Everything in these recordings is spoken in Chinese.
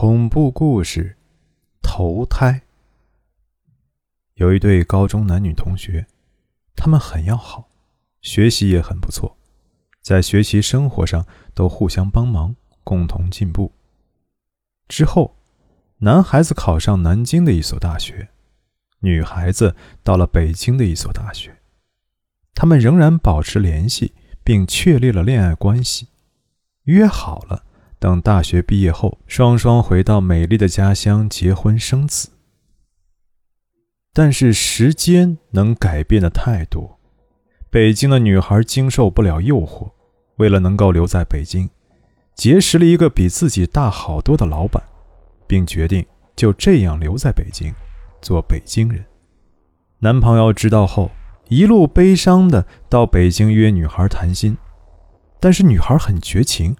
恐怖故事：投胎。有一对高中男女同学，他们很要好，学习也很不错，在学习生活上都互相帮忙，共同进步。之后，男孩子考上南京的一所大学，女孩子到了北京的一所大学。他们仍然保持联系，并确立了恋爱关系，约好了。等大学毕业后，双双回到美丽的家乡结婚生子。但是时间能改变的太多，北京的女孩经受不了诱惑，为了能够留在北京，结识了一个比自己大好多的老板，并决定就这样留在北京，做北京人。男朋友知道后，一路悲伤的到北京约女孩谈心，但是女孩很绝情。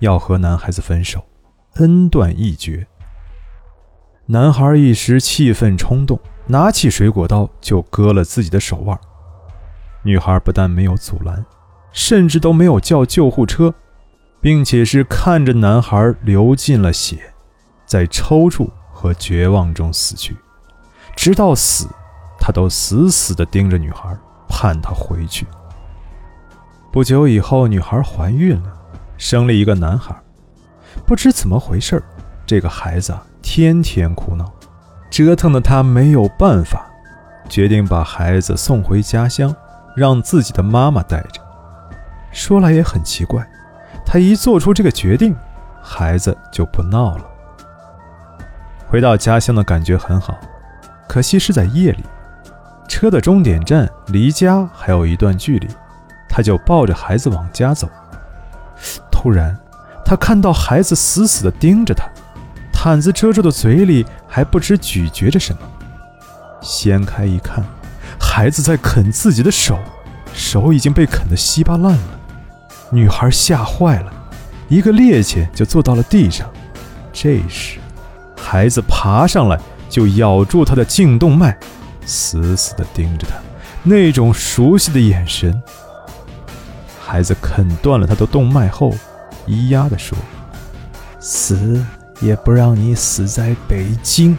要和男孩子分手，恩断义绝。男孩一时气愤冲动，拿起水果刀就割了自己的手腕。女孩不但没有阻拦，甚至都没有叫救护车，并且是看着男孩流尽了血，在抽搐和绝望中死去。直到死，他都死死地盯着女孩，盼她回去。不久以后，女孩怀孕了。生了一个男孩，不知怎么回事这个孩子天天哭闹，折腾的他没有办法，决定把孩子送回家乡，让自己的妈妈带着。说来也很奇怪，他一做出这个决定，孩子就不闹了。回到家乡的感觉很好，可惜是在夜里，车的终点站离家还有一段距离，他就抱着孩子往家走。突然，他看到孩子死死地盯着他，毯子遮住的嘴里还不知咀嚼着什么。掀开一看，孩子在啃自己的手，手已经被啃得稀巴烂了。女孩吓坏了，一个趔趄就坐到了地上。这时，孩子爬上来就咬住她的颈动脉，死死地盯着她，那种熟悉的眼神。孩子啃断了他的动脉后。咿呀地说：“死也不让你死在北京。”